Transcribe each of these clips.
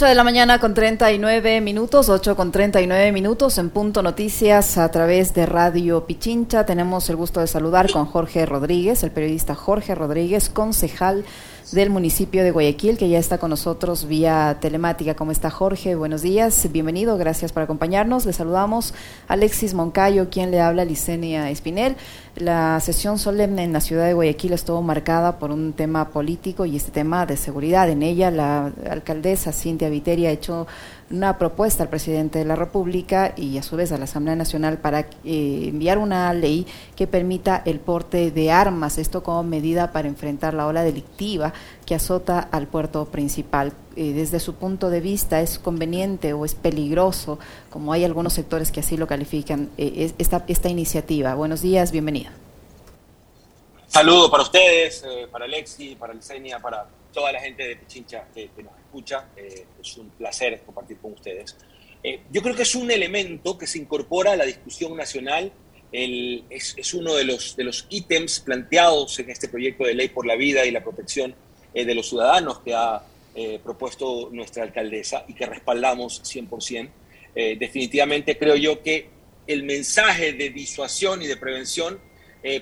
8 de la mañana con 39 minutos, 8 con 39 minutos en Punto Noticias a través de Radio Pichincha. Tenemos el gusto de saludar con Jorge Rodríguez, el periodista Jorge Rodríguez, concejal del municipio de Guayaquil, que ya está con nosotros vía telemática. ¿Cómo está Jorge? Buenos días, bienvenido, gracias por acompañarnos. Le saludamos Alexis Moncayo, quien le habla, Licenia Espinel. La sesión solemne en la ciudad de Guayaquil estuvo marcada por un tema político y este tema de seguridad. En ella, la alcaldesa Cintia Viteria ha hecho una propuesta al presidente de la República y a su vez a la Asamblea Nacional para eh, enviar una ley que permita el porte de armas, esto como medida para enfrentar la ola delictiva que azota al puerto principal. Eh, desde su punto de vista, ¿es conveniente o es peligroso, como hay algunos sectores que así lo califican, eh, esta, esta iniciativa? Buenos días, bienvenido. Saludo para ustedes, para Alexi, para Licenia, para toda la gente de Pichincha que, nos escucha. Eh, es un placer compartir con ustedes. Eh, yo creo que es un elemento que se incorpora a la discusión nacional. es, uno de los, de los ítems planteados en este proyecto de ley por la vida y la protección eh, de los ciudadanos que ha propuesto nuestra alcaldesa y que respaldamos 100%. definitivamente creo yo que el mensaje de disuasión y de prevención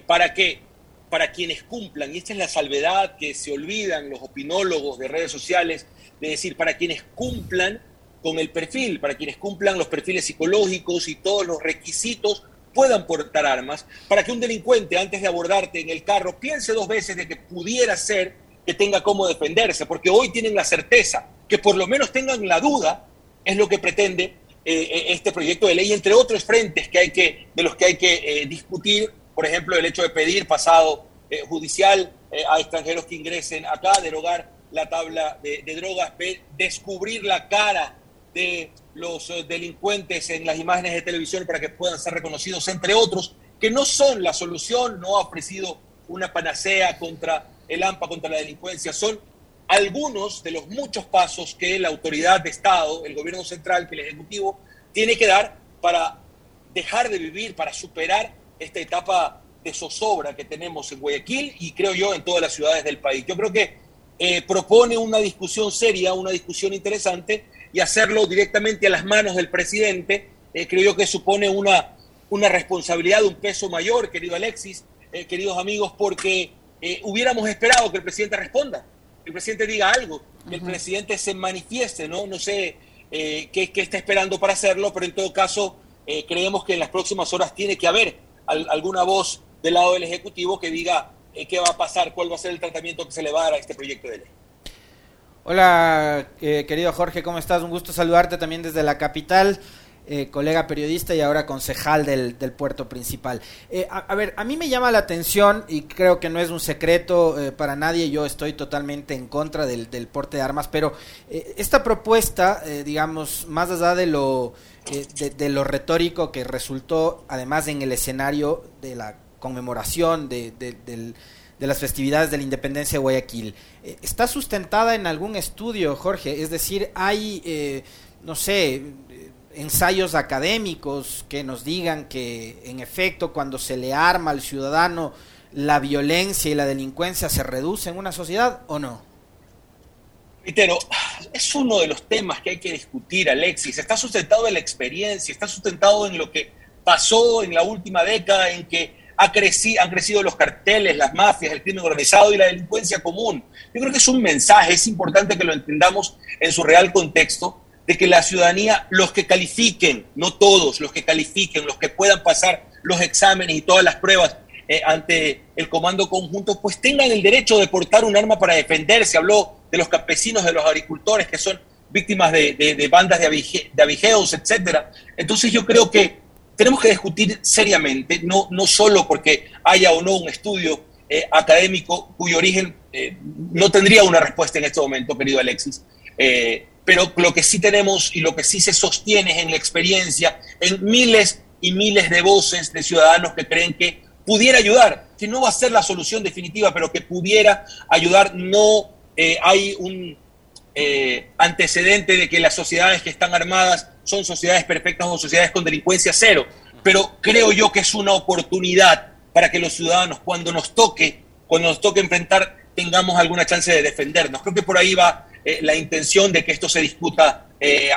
para que para quienes cumplan, y esta es la salvedad que se olvidan los opinólogos de redes sociales, de decir, para quienes cumplan con el perfil, para quienes cumplan los perfiles psicológicos y todos los requisitos, puedan portar armas, para que un delincuente antes de abordarte en el carro piense dos veces de que pudiera ser que tenga cómo defenderse, porque hoy tienen la certeza, que por lo menos tengan la duda, es lo que pretende eh, eh, este proyecto de ley, entre otros frentes que hay que, de los que hay que eh, discutir por ejemplo, el hecho de pedir pasado eh, judicial eh, a extranjeros que ingresen acá, derogar la tabla de, drogas, descubrir la cara de los eh, delincuentes en las imágenes de televisión para que puedan ser reconocidos, entre otros, que no son la solución, no ha ofrecido una panacea contra el AMPA, contra la delincuencia, son algunos de los muchos pasos que la autoridad de Estado, el gobierno central, que el Ejecutivo, tiene que dar para dejar de vivir, para superar esta etapa de zozobra que tenemos en Guayaquil y creo yo en todas las ciudades del país. Yo creo que eh, propone una discusión seria, una discusión interesante y hacerlo directamente a las manos del presidente, eh, creo yo que supone una, una responsabilidad, un peso mayor, querido Alexis, eh, queridos amigos, porque hubiéramos esperado que el presidente responda, que el presidente diga algo, que el presidente se manifieste, ¿no? No sé qué, qué, está esperando para hacerlo, pero en todo caso creemos que en las próximas horas tiene que haber alguna voz del lado del Ejecutivo que diga eh, qué va a pasar, cuál va a ser el tratamiento que se le va a dar a este proyecto de ley. Hola, eh, querido Jorge, ¿cómo estás? Un gusto saludarte también desde la capital. Eh, colega periodista y ahora concejal del, puerto principal. a, ver, a mí me llama la atención y creo que no es un secreto para nadie, yo estoy totalmente en contra del, porte de armas, pero esta propuesta, digamos, más allá de lo eh, de, lo retórico que resultó además en el escenario de la conmemoración de, las festividades de la independencia de Guayaquil. Eh, ¿Está sustentada en algún estudio, Jorge? Es decir, hay, eh, no sé, ensayos académicos que nos digan que en efecto cuando se le arma al ciudadano la violencia y la delincuencia se reduce en una sociedad o no? Pero es uno de los temas que hay que discutir, Alexis. Está sustentado en la experiencia, está sustentado en lo que pasó en la última década, en que ha crecido, han crecido los carteles, las mafias, el crimen organizado y la delincuencia común. Yo creo que es un mensaje, es importante que lo entendamos en su real contexto, de que la ciudadanía, los que califiquen, no todos, los que califiquen, los que puedan pasar los exámenes y todas las pruebas eh, ante el comando conjunto, pues tengan el derecho de portar un arma para defenderse. Habló de los campesinos, de los agricultores que son víctimas de, bandas de, avigeos, etc. Entonces yo creo que tenemos que discutir seriamente, no, no solo porque haya o no un estudio eh, académico cuyo origen eh, no tendría una respuesta en este momento, querido Alexis, pero lo que sí tenemos y lo que sí se sostiene es en la experiencia, en miles y miles de voces de ciudadanos que creen que pudiera ayudar, que no va a ser la solución definitiva, pero que pudiera ayudar no eh, hay un eh, antecedente de que las sociedades que están armadas son sociedades perfectas o sociedades con delincuencia cero. Pero creo yo que es una oportunidad para que los ciudadanos, cuando nos toque, cuando nos toque enfrentar, tengamos alguna chance de defendernos. Creo que por ahí va la intención de que esto se discuta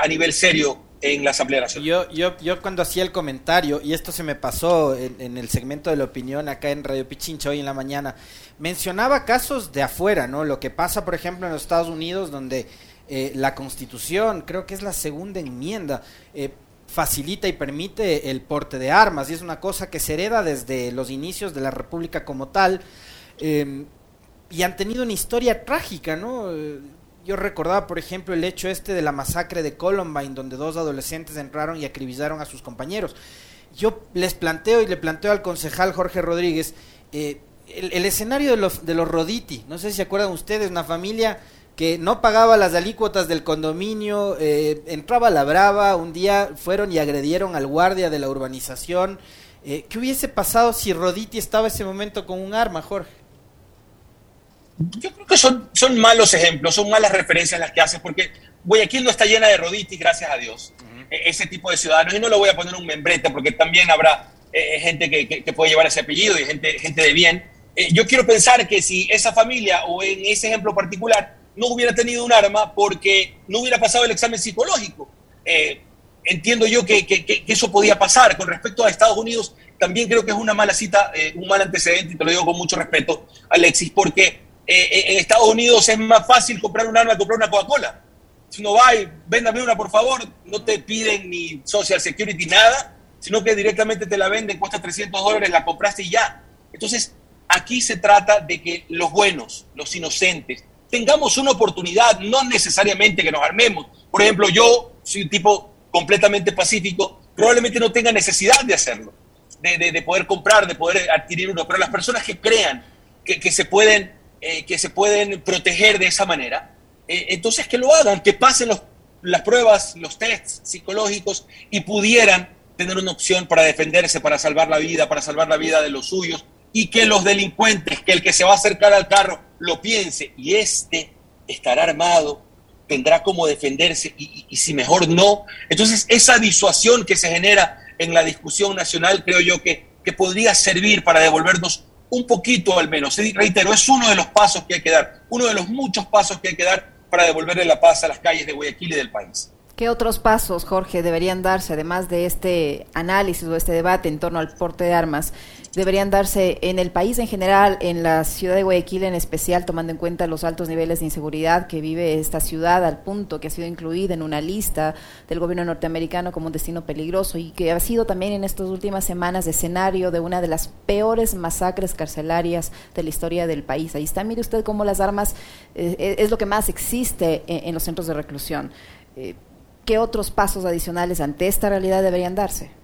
a nivel serio en la Asamblea Nacional. Yo, yo, yo cuando hacía el comentario, y esto se me pasó en, el segmento de la opinión acá en Radio Pichincha hoy en la mañana, mencionaba casos de afuera, ¿no? Lo que pasa, por ejemplo, en los Estados Unidos, donde eh, la Constitución, creo que es la segunda enmienda, eh, facilita y permite el porte de armas, y es una cosa que se hereda desde los inicios de la República como tal, eh, y han tenido una historia trágica, ¿no? Yo recordaba, por ejemplo, el hecho este de la masacre de Columbine, donde dos adolescentes entraron y acribillaron a sus compañeros. Yo les planteo y le planteo al concejal Jorge Rodríguez eh, el, escenario de los, de los Roditi. No sé si se acuerdan ustedes, una familia que no pagaba las alícuotas del condominio, eh, entraba a la brava, un día fueron y agredieron al guardia de la urbanización. Eh, ¿Qué hubiese pasado si Roditi estaba ese momento con un arma, Jorge? Yo creo que son, son malos ejemplos, son malas referencias las que haces, porque Guayaquil no está llena de roditis, gracias a Dios, e, ese tipo de ciudadanos. Y no lo voy a poner un membrete, porque también habrá eh, gente que, puede llevar ese apellido y gente, gente de bien. Eh, yo quiero pensar que si esa familia, o en ese ejemplo particular, no hubiera tenido un arma porque no hubiera pasado el examen psicológico. Eh, entiendo yo que, que, eso podía pasar. Con respecto a Estados Unidos, también creo que es una mala cita, un mal antecedente, y te lo digo con mucho respeto, Alexis, porque eh, eh, en Estados Unidos es más fácil comprar un arma que comprar una Coca-Cola. Si uno va y véndame una, por favor, no te piden ni Social Security, nada, sino que directamente te la venden, cuesta 300 dólares, la compraste y ya. Entonces, aquí se trata de que los buenos, los inocentes, tengamos una oportunidad, no necesariamente que nos armemos. Por ejemplo, yo soy un tipo completamente pacífico, probablemente no tenga necesidad de hacerlo, de, poder comprar, de poder adquirir uno, pero las personas que crean que, que se pueden eh, que se pueden proteger de esa manera, eh, entonces que lo hagan, que pasen las pruebas, los tests psicológicos y pudieran tener una opción para defenderse, para salvar la vida, para salvar la vida de los suyos, y que los delincuentes, que el que se va a acercar al carro lo piense y este estará armado, tendrá cómo defenderse y, y, si mejor no. Entonces esa disuasión que se genera en la discusión nacional creo yo que, que podría servir para devolvernos un poquito al menos. Reitero, es uno de los pasos que hay que dar, uno de los muchos pasos que hay que dar para devolverle la paz a las calles de Guayaquil y del país. ¿Qué otros pasos, Jorge, deberían darse, además de este análisis o este debate en torno al porte de armas, deberían darse en el país en general, en la ciudad de Guayaquil en especial, tomando en cuenta los altos niveles de inseguridad que vive esta ciudad, al punto que ha sido incluida en una lista del gobierno norteamericano como un destino peligroso y que ha sido también en estas últimas semanas escenario de una de las peores masacres carcelarias de la historia del país. Ahí está, mire usted cómo las armas eh, es lo que más existe en, los centros de reclusión. Eh, ¿qué otros pasos adicionales ante esta realidad deberían darse?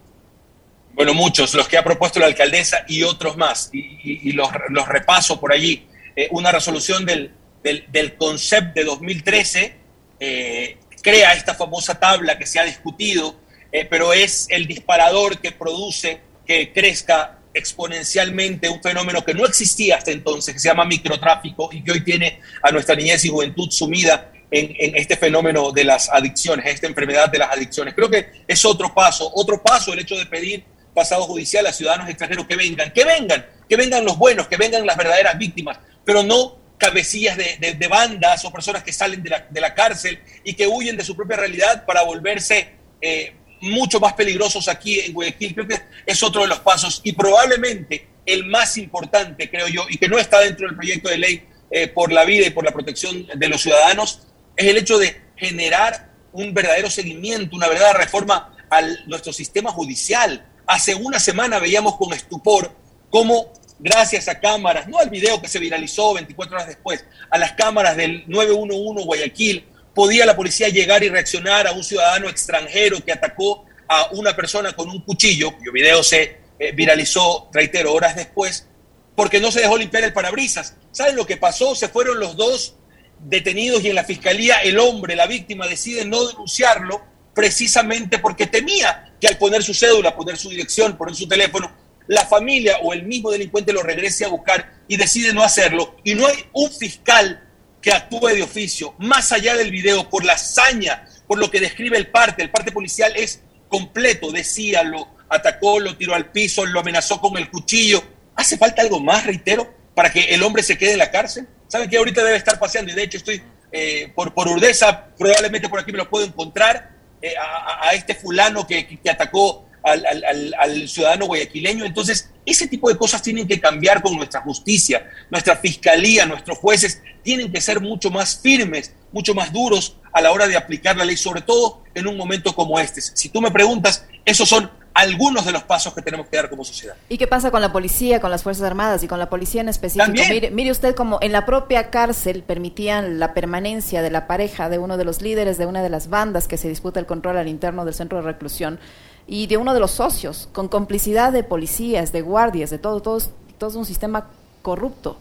Bueno, muchos, los que ha propuesto la alcaldesa y otros más, y, los, repaso por allí. Eh, una resolución del, del, CONCEP de 2013 eh, crea esta famosa tabla que se ha discutido, eh, pero es el disparador que produce que crezca exponencialmente un fenómeno que no existía hasta entonces, que se llama microtráfico y que hoy tiene a nuestra niñez y juventud sumida en, este fenómeno de las adicciones, esta enfermedad de las adicciones. Creo que es otro paso, otro paso el hecho de pedir pasado judicial a ciudadanos extranjeros que vengan, que vengan, que vengan los buenos, que vengan las verdaderas víctimas, pero no cabecillas de, bandas o personas que salen de la, cárcel y que huyen de su propia realidad para volverse eh, mucho más peligrosos aquí en Guayaquil. Creo que es otro de los pasos y probablemente el más importante, creo yo, y que no está dentro del proyecto de ley eh, por la vida y por la protección de los ciudadanos, es el hecho de generar un verdadero seguimiento, una verdadera reforma a nuestro sistema judicial. Hace una semana veíamos con estupor cómo, gracias a cámaras, no al video que se viralizó 24 horas después, a las cámaras del 911 Guayaquil, podía la policía llegar y reaccionar a un ciudadano extranjero que atacó a una persona con un cuchillo, cuyo video se eh, viralizó, reitero, horas después, porque no se dejó limpiar el parabrisas. ¿Saben lo que pasó? Se fueron los dos detenidos y en la fiscalía el hombre, la víctima, decide no denunciarlo precisamente porque temía que al poner su cédula, poner su dirección, poner su teléfono, la familia o el mismo delincuente lo regrese a buscar y decide no hacerlo. Y no hay un fiscal que actúe de oficio, más allá del video, por la hazaña, por lo que describe el parte. El parte policial es completo, decía, lo atacó, lo tiró al piso, lo amenazó con el cuchillo. ¿Hace falta algo más, reitero, para que el hombre se quede en la cárcel? ¿Saben que ahorita debe estar paseando? Y de hecho estoy eh, por, por Urdesa, probablemente por aquí me lo puedo encontrar, eh, a, este fulano que, atacó al, al, ciudadano guayaquileño. Entonces, ese tipo de cosas tienen que cambiar con nuestra justicia, nuestra fiscalía, nuestros jueces tienen que ser mucho más firmes, mucho más duros a la hora de aplicar la ley, sobre todo en un momento como este. Si tú me preguntas, esos son algunos de los pasos que tenemos que dar como sociedad. ¿Y qué pasa con la policía, con las Fuerzas Armadas y con la policía en específico? Mire, mire, usted como en la propia cárcel permitían la permanencia de la pareja de uno de los líderes de una de las bandas que se disputa el control al interno del centro de reclusión y de uno de los socios, con complicidad de policías, de guardias, de todo, todo, todo es un sistema corrupto.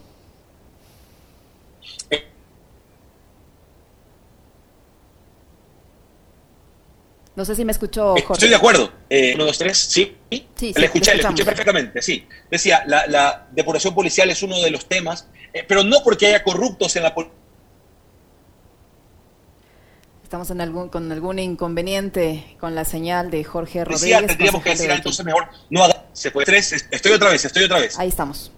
No sé si me escuchó. Jorge. Estoy de acuerdo. Eh, uno, dos, tres, sí. Sí, le escuché, le escuché perfectamente, sí. Decía, la, depuración policial es uno de los temas, eh, pero no porque haya corruptos en la policía. Estamos en algún, con algún inconveniente con la señal de Jorge Rodríguez. Decía, tendríamos que decir entonces mejor no. Se puede. Tres, estoy otra vez, estoy otra vez. Ahí estamos.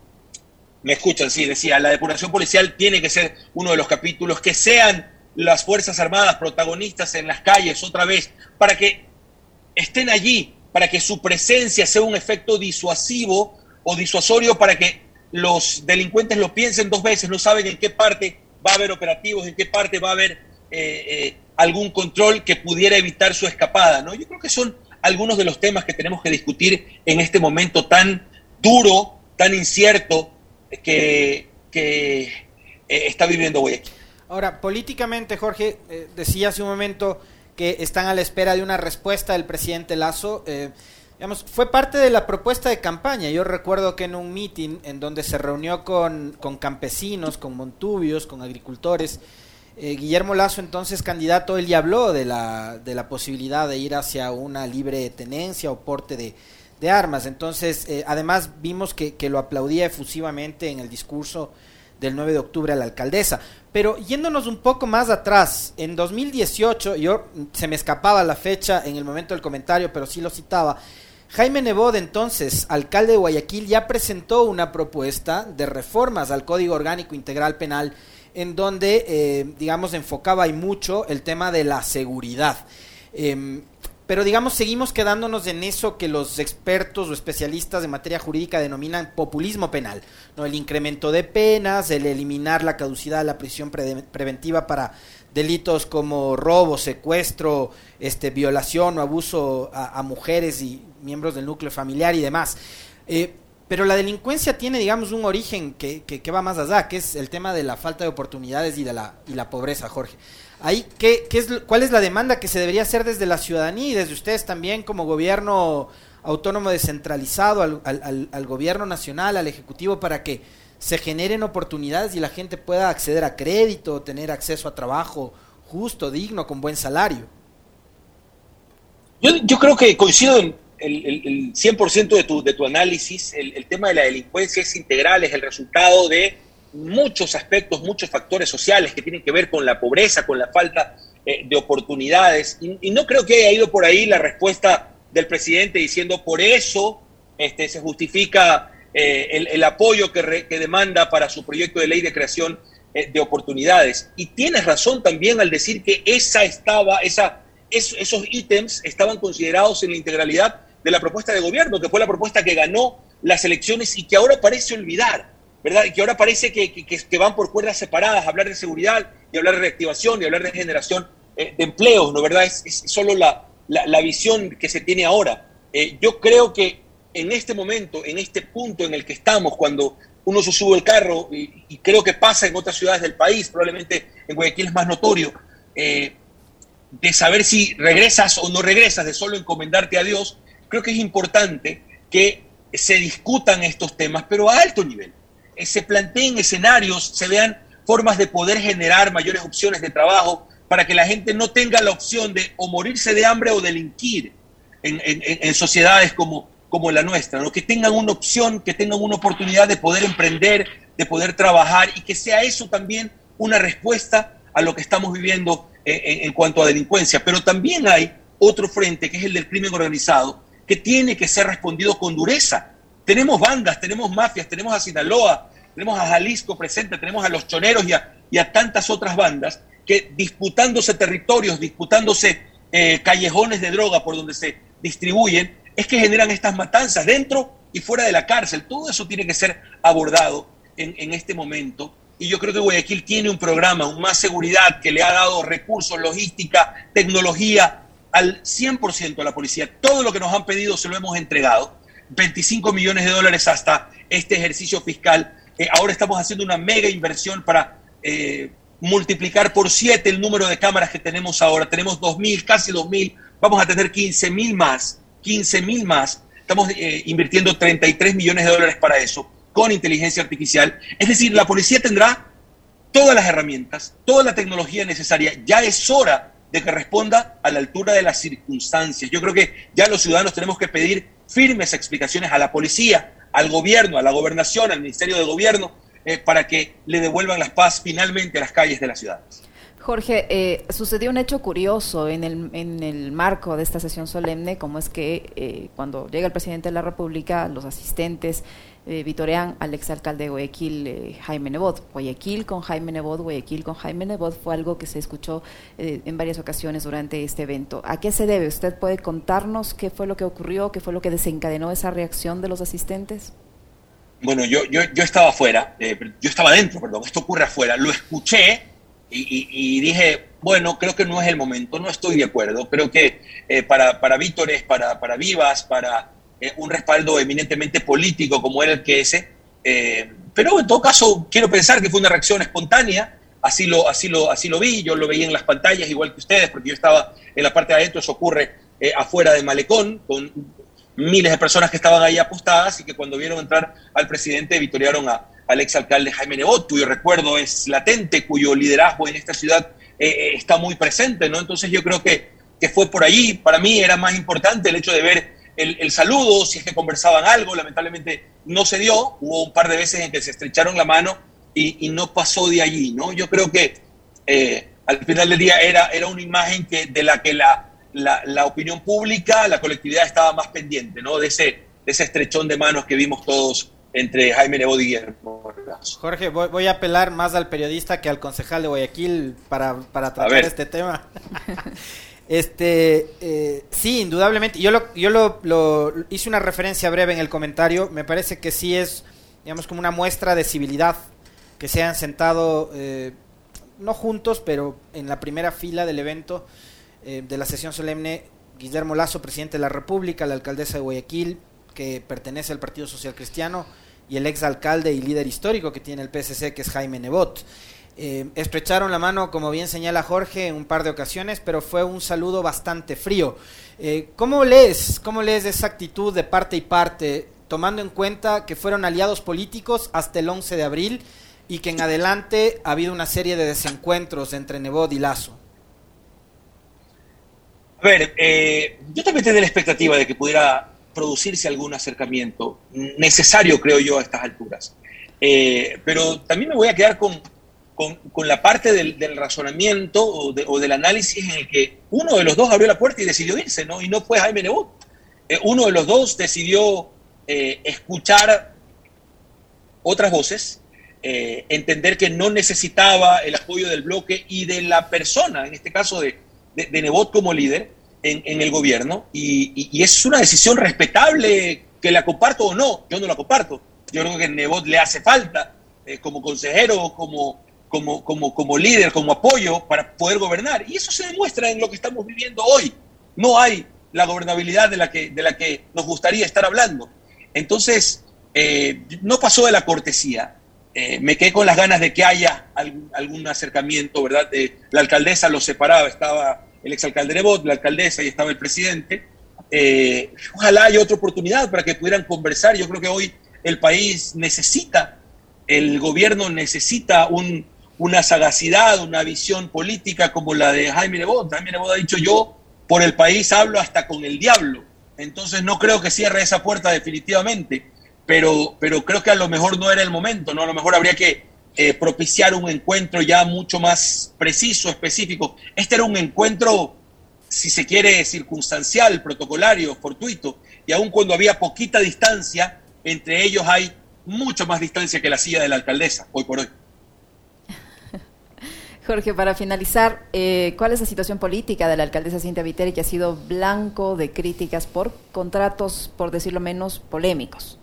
Me escuchan, sí, decía, la depuración policial tiene que ser uno de los capítulos que sean las Fuerzas Armadas protagonistas en las calles otra vez, para que estén allí, para que su presencia sea un efecto disuasivo o disuasorio para que los delincuentes lo piensen dos veces, no saben en qué parte va a haber operativos, en qué parte va a haber eh, eh, algún control que pudiera evitar su escapada. ¿no? Yo creo que son algunos de los temas que tenemos que discutir en este momento tan duro, tan incierto que, que eh, está viviendo Guayaquil. Ahora, políticamente, Jorge, eh, decía hace un momento que están a la espera de una respuesta del presidente Lazo. Eh, digamos, fue parte de la propuesta de campaña. Yo recuerdo que en un meeting en donde se reunió con, con campesinos, con montubios, con agricultores, eh, Guillermo Lazo, entonces candidato, él ya habló de la, de la posibilidad de ir hacia una libre tenencia o porte de, de armas. Entonces, además vimos que, que, lo aplaudía efusivamente en el discurso del 9 de octubre a la alcaldesa. Pero yéndonos un poco más atrás, en 2018, yo se me escapaba la fecha en el momento del comentario, pero sí lo citaba. Jaime Nebot, entonces, alcalde de Guayaquil, ya presentó una propuesta de reformas al Código Orgánico Integral Penal en donde, eh, digamos, enfocaba y mucho el tema de la seguridad. Em, pero digamos seguimos quedándonos en eso que los expertos o especialistas de materia jurídica denominan populismo penal, ¿no? El incremento de penas, el eliminar la caducidad de la prisión preventiva para delitos como robo, secuestro, este, violación o abuso a, mujeres y miembros del núcleo familiar y demás. Eh, pero la delincuencia tiene, digamos, un origen que, que, va más allá, que es el tema de la falta de oportunidades y de la, y la pobreza, Jorge. Ahí, ¿qué, qué es, ¿Cuál es la demanda que se debería hacer desde la ciudadanía y desde ustedes también como gobierno autónomo descentralizado, al, al, gobierno nacional, al ejecutivo, para que se generen oportunidades y la gente pueda acceder a crédito, tener acceso a trabajo justo, digno, con buen salario? Yo, yo creo que coincido en el, el, el 100% de tu, de tu análisis. El tema de la delincuencia es integral, es el resultado de muchos aspectos, muchos factores sociales que tienen que ver con la pobreza, con la falta eh, de oportunidades. Y, no creo que haya ido por ahí la respuesta del presidente diciendo por eso este, se justifica eh, el, apoyo que, demanda para su proyecto de ley de creación eh, de oportunidades. Y tienes razón también al decir que esa estaba, esa, esos ítems estaban considerados en la integralidad de la propuesta de gobierno, que fue la propuesta que ganó las elecciones y que ahora parece olvidar. ¿Verdad? Y que ahora parece que, que, van por cuerdas separadas, hablar de seguridad y hablar de reactivación y hablar de generación eh, de empleos, ¿no? ¿Verdad? Es, solo la, la, visión que se tiene ahora. Eh, yo creo que en este momento, en este punto en el que estamos, cuando uno se sube el carro, y, creo que pasa en otras ciudades del país, probablemente en Guayaquil es más notorio, eh, de saber si regresas o no regresas, de solo encomendarte a Dios, creo que es importante que se discutan estos temas, pero a alto nivel se planteen escenarios, se vean formas de poder generar mayores opciones de trabajo para que la gente no tenga la opción de o morirse de hambre o delinquir en, sociedades como, como la nuestra, ¿no? que tengan una opción, que tengan una oportunidad de poder emprender, de poder trabajar y que sea eso también una respuesta a lo que estamos viviendo en, en cuanto a delincuencia. Pero también hay otro frente, que es el del crimen organizado, que tiene que ser respondido con dureza tenemos bandas, tenemos mafias, tenemos a Sinaloa, tenemos a Jalisco presente, tenemos a los choneros y a, tantas otras bandas que disputándose territorios, disputándose eh, callejones de droga por donde se distribuyen, es que generan estas matanzas dentro y fuera de la cárcel. Todo eso tiene que ser abordado en, en este momento. Y yo creo que Guayaquil tiene un programa, un más seguridad, que le ha dado recursos, logística, tecnología al 100% a la policía. Todo lo que nos han pedido se lo hemos entregado. 25 millones de dólares hasta este ejercicio fiscal. Eh, ahora estamos haciendo una mega inversión para eh, multiplicar por 7 el número de cámaras que tenemos ahora. Tenemos 2.000, casi 2.000. Vamos a tener 15.000 más. 15.000 más. Estamos eh, invirtiendo 33 millones de dólares para eso, con inteligencia artificial. Es decir, la policía tendrá todas las herramientas, toda la tecnología necesaria. Ya es hora de que responda a la altura de las circunstancias. Yo creo que ya los ciudadanos tenemos que pedir firmes explicaciones a la policía, al gobierno, a la gobernación, al Ministerio de Gobierno, eh, para que le devuelvan la paz finalmente a las calles de la ciudad. Jorge, eh, sucedió un hecho curioso en el, en el marco de esta sesión solemne, como es que eh, cuando llega el presidente de la República, los asistentes eh, vitorean al exalcalde de eh, Jaime Nebot. Guayaquil con Jaime Nebot, Guayaquil con Jaime Nebot fue algo que se escuchó eh, en varias ocasiones durante este evento. ¿A qué se debe? ¿Usted puede contarnos qué fue lo que ocurrió, qué fue lo que desencadenó esa reacción de los asistentes? Bueno, yo, yo, yo estaba afuera, yo estaba adentro, perdón, esto ocurre afuera, lo escuché y, dije, bueno, creo que no es el momento, no estoy de acuerdo. Creo que eh, para, para Vítores, para, para Vivas, para eh, un respaldo eminentemente político como era el que ese, eh, pero en todo caso quiero pensar que fue una reacción espontánea, así lo, así, lo, así lo vi, yo lo veía en las pantallas igual que ustedes, porque yo estaba en la parte de adentro, eso ocurre afuera de Malecón, con miles de personas que estaban ahí apostadas y que cuando vieron entrar al presidente vitorearon a, al exalcalde Jaime Nebot, cuyo recuerdo es latente, cuyo liderazgo en esta ciudad eh, eh, está muy presente, ¿no? Entonces yo creo que, que, fue por allí. Para mí era más importante el hecho de ver el, saludo, si es que conversaban algo, lamentablemente no se dio, hubo un par de veces en que se estrecharon la mano y, no pasó de allí, ¿no? Yo creo que eh, al final del día era, era una imagen que, de la que la, la, la, opinión pública, la colectividad estaba más pendiente, ¿no? De ese, de ese estrechón de manos que vimos todos entre Jaime Nebot y Guillermo Jorge, voy, a apelar más al periodista que al concejal de Guayaquil para, para tratar este tema. este, eh, sí, indudablemente. Yo, lo, yo lo, hice una referencia breve en el comentario. Me parece que sí es, digamos, como una muestra de civilidad que se han sentado, eh, no juntos, pero en la primera fila del evento eh, de la sesión solemne, Guillermo Lazo, presidente de la República, la alcaldesa de Guayaquil, que pertenece al Partido Social Cristiano, y el ex alcalde y líder histórico que tiene el PSC, que es Jaime Nebot. Eh, estrecharon la mano, como bien señala Jorge, en un par de ocasiones, pero fue un saludo bastante frío. Eh, ¿Cómo lees, cómo lees esa actitud de parte y parte, tomando en cuenta que fueron aliados políticos hasta el 11 de abril y que en adelante ha habido una serie de desencuentros entre Nebot y Lazo? A ver, eh, yo también tenía la expectativa de que pudiera producirse algún acercamiento necesario, creo yo, a estas alturas. Eh, pero también me voy a quedar con, con, la parte del, razonamiento o, del análisis en el que uno de los dos abrió la puerta y decidió irse, ¿no? Y no fue Jaime Nebot. Eh, uno de los dos decidió eh, escuchar otras voces, entender que no necesitaba el apoyo del bloque y de la persona, en este caso de, de, Nebot como líder, en, el gobierno y, es una decisión respetable que la comparto o no. Yo no la comparto. Yo creo que Nebot le hace falta eh, como consejero, como, como, como, como líder, como apoyo para poder gobernar. Y eso se demuestra en lo que estamos viviendo hoy. No hay la gobernabilidad de la que, de la que nos gustaría estar hablando. Entonces, eh, no pasó de la cortesía. Eh, me quedé con las ganas de que haya algún, algún acercamiento, ¿verdad? la alcaldesa lo separaba, estaba el exalcalde Nebot, la alcaldesa y estaba el presidente. Eh, ojalá haya otra oportunidad para que pudieran conversar. Yo creo que hoy el país necesita, el gobierno necesita una sagacidad, una visión política como la de Jaime Nebot. Jaime Nebot ha dicho yo por el país hablo hasta con el diablo. Entonces no creo que cierre esa puerta definitivamente, pero, pero creo que a lo mejor no era el momento, ¿no? A lo mejor habría que eh, propiciar un encuentro ya mucho más preciso, específico. Este era un encuentro, si se quiere, circunstancial, protocolario, fortuito, y aun cuando había poquita distancia, entre ellos hay mucho más distancia que la silla de la alcaldesa, hoy por hoy. Jorge, para finalizar, eh, ¿cuál es la situación política de la alcaldesa Cintia Viteri que ha sido blanco de críticas por contratos, por decirlo menos, polémicos?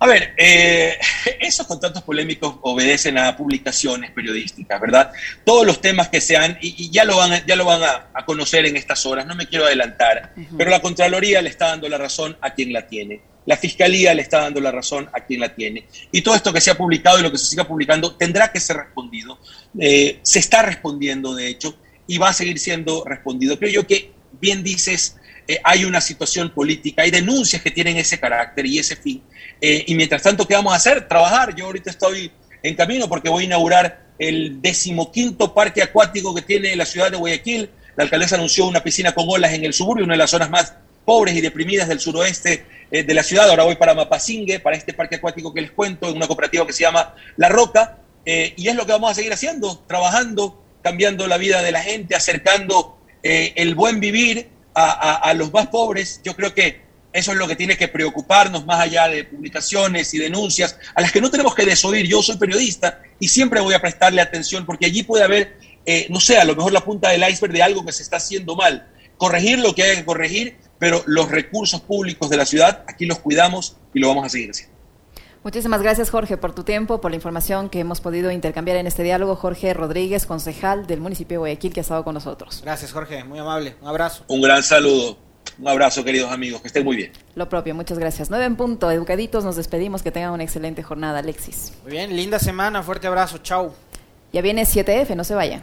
A ver, eh, esos contratos polémicos obedecen a publicaciones periodísticas, ¿verdad? Todos los temas que sean, y, ya lo van, ya lo van a, conocer en estas horas, no me quiero adelantar, pero la Contraloría le está dando la razón a quien la tiene. La Fiscalía le está dando la razón a quien la tiene. Y todo esto que se ha publicado y lo que se siga publicando tendrá que ser respondido. Eh, se está respondiendo, de hecho, y va a seguir siendo respondido. Creo yo que, bien dices, eh, hay una situación política, hay denuncias que tienen ese carácter y ese fin. Eh, y mientras tanto, ¿qué vamos a hacer? Trabajar. Yo ahorita estoy en camino porque voy a inaugurar el decimoquinto parque acuático que tiene la ciudad de Guayaquil. La alcaldesa anunció una piscina con olas en el suburbio, una de las zonas más pobres y deprimidas del suroeste eh, de la ciudad. Ahora voy para Mapasingue, para este parque acuático que les cuento, en una cooperativa que se llama La Roca. y es lo que vamos a seguir haciendo, trabajando, cambiando la vida de la gente, acercando el buen vivir a, los más pobres, yo creo que eso es lo que tiene que preocuparnos más allá de publicaciones y denuncias a las que no tenemos que desoír. Yo soy periodista y siempre voy a prestarle atención porque allí puede haber, eh, no sé, a lo mejor la punta del iceberg de algo que se está haciendo mal. Corregir lo que hay que corregir, pero los recursos públicos de la ciudad aquí los cuidamos y lo vamos a seguir haciendo. Muchísimas gracias Jorge por tu tiempo, por la información que hemos podido intercambiar en este diálogo. Jorge Rodríguez, concejal del municipio de Guayaquil, que ha estado con nosotros. Gracias Jorge, muy amable. Un abrazo. Un gran saludo. Un abrazo, queridos amigos. Que estén muy bien. Lo propio, muchas gracias. Nueve en punto, educaditos, nos despedimos. Que tengan una excelente jornada, Alexis. Muy bien, linda semana. Fuerte abrazo. Chau. Ya viene 7F, no se vayan.